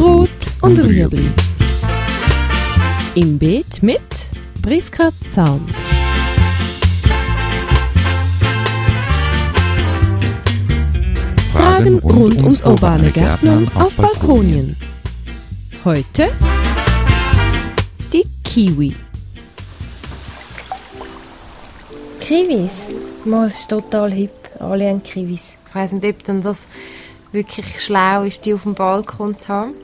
Rot und Rüebli. Im Beet mit Priska Zahnt. Fragen rund ums urbane Gärtnern auf Balkonien. Heute die Kiwi. Kiwis? Das ist total hip. Alle haben Kiwis. Ich weiss nicht, ob dann das wirklich schlau ist, die auf dem Balkon zu haben,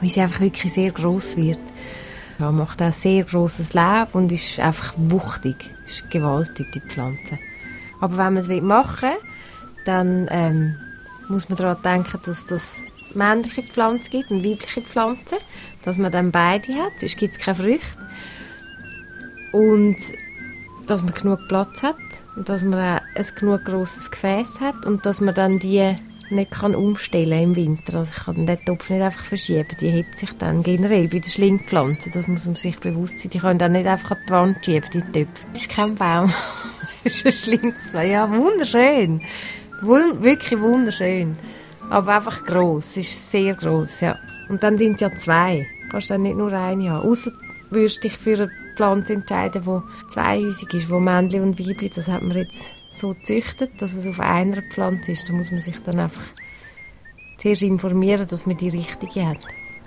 weil sie einfach wirklich sehr groß wird. Ja, macht auch sehr großes Leben und ist einfach wuchtig, ist gewaltig die Pflanze. Aber wenn man es machen will, dann ähm, muss man daran denken, dass das männliche Pflanze gibt und weibliche Pflanze, dass man dann beide hat, sonst gibt es keine Früchte. Und dass man genug Platz hat und dass man ein genug grosses Gefäß hat und dass man dann die nicht kann umstellen im Winter. Also ich kann den Topf nicht einfach verschieben, die hebt sich dann generell bei den Schlingpflanzen, das muss man sich bewusst sein. Die können dann nicht einfach an die Wand schieben, die Töpfe. Das ist kein Baum, das ist ein Schlingpflanze. Ja, wunderschön, Wund wirklich wunderschön, aber einfach gross, es ist sehr gross, ja. Und dann sind es ja zwei, du kannst dann nicht nur eine haben, außer würdest dich für eine Pflanze entscheiden, die zweihäusig ist, wo Männchen und Weibchen, das hat man jetzt so züchtet, dass es auf einer Pflanze ist. Da muss man sich dann einfach zuerst informieren, dass man die richtige hat.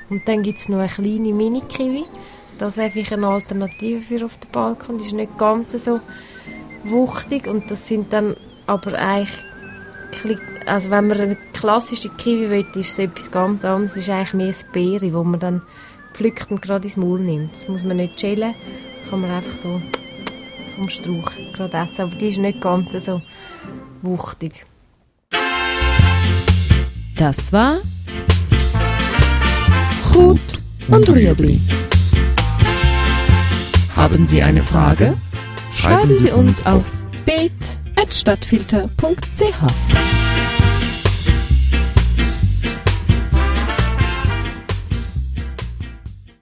Und dann gibt es noch eine kleine Mini-Kiwi. Das wäre vielleicht eine Alternative für auf dem Balkon. Die ist nicht ganz so wuchtig und das sind dann aber eigentlich also wenn man eine klassische Kiwi will, ist es etwas ganz anderes. Es ist eigentlich mehr eine Beere, wo man dann pflückt und gerade ins Maul nimmt. Das muss man nicht das kann man einfach so vom Strauch gerade essen. Aber die ist nicht ganz so wuchtig. Das war Gut und Rüebli. Haben Sie eine Frage? Schreiben Sie uns auf beet.stadtfilter.ch.